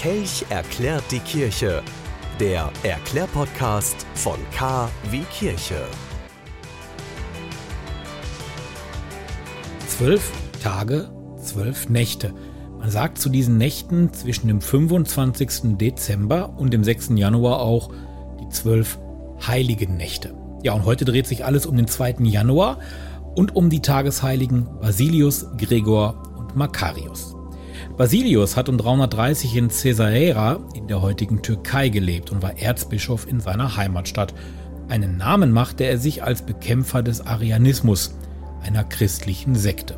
Kelch erklärt die Kirche. Der Erklärpodcast von K wie Kirche. Zwölf Tage, zwölf Nächte. Man sagt zu diesen Nächten zwischen dem 25. Dezember und dem 6. Januar auch die zwölf heiligen Nächte. Ja, und heute dreht sich alles um den 2. Januar und um die Tagesheiligen Basilius, Gregor und Makarius. Basilius hat um 330 in Caesarea in der heutigen Türkei gelebt und war Erzbischof in seiner Heimatstadt. Einen Namen machte er sich als Bekämpfer des Arianismus, einer christlichen Sekte.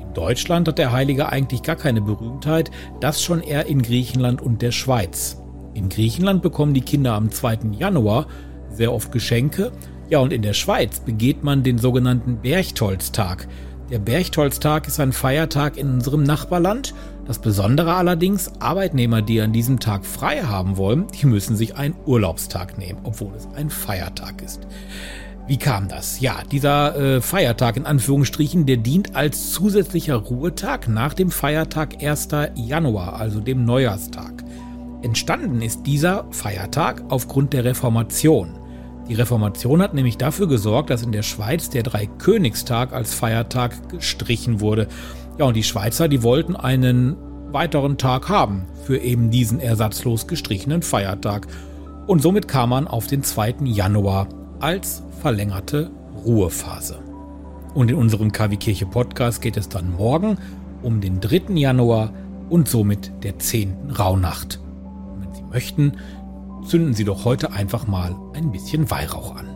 In Deutschland hat der Heilige eigentlich gar keine Berühmtheit, das schon eher in Griechenland und der Schweiz. In Griechenland bekommen die Kinder am 2. Januar sehr oft Geschenke, ja und in der Schweiz begeht man den sogenannten Berchtolztag. Der Berchtolztag ist ein Feiertag in unserem Nachbarland das Besondere allerdings, Arbeitnehmer, die an diesem Tag frei haben wollen, die müssen sich einen Urlaubstag nehmen, obwohl es ein Feiertag ist. Wie kam das? Ja, dieser äh, Feiertag in Anführungsstrichen, der dient als zusätzlicher Ruhetag nach dem Feiertag 1. Januar, also dem Neujahrstag. Entstanden ist dieser Feiertag aufgrund der Reformation. Die Reformation hat nämlich dafür gesorgt, dass in der Schweiz der Dreikönigstag als Feiertag gestrichen wurde. Ja, und die Schweizer, die wollten einen weiteren Tag haben für eben diesen ersatzlos gestrichenen Feiertag. Und somit kam man auf den 2. Januar als verlängerte Ruhephase. Und in unserem KW Kirche Podcast geht es dann morgen um den 3. Januar und somit der 10. Rauhnacht. Und wenn Sie möchten, zünden Sie doch heute einfach mal ein bisschen Weihrauch an.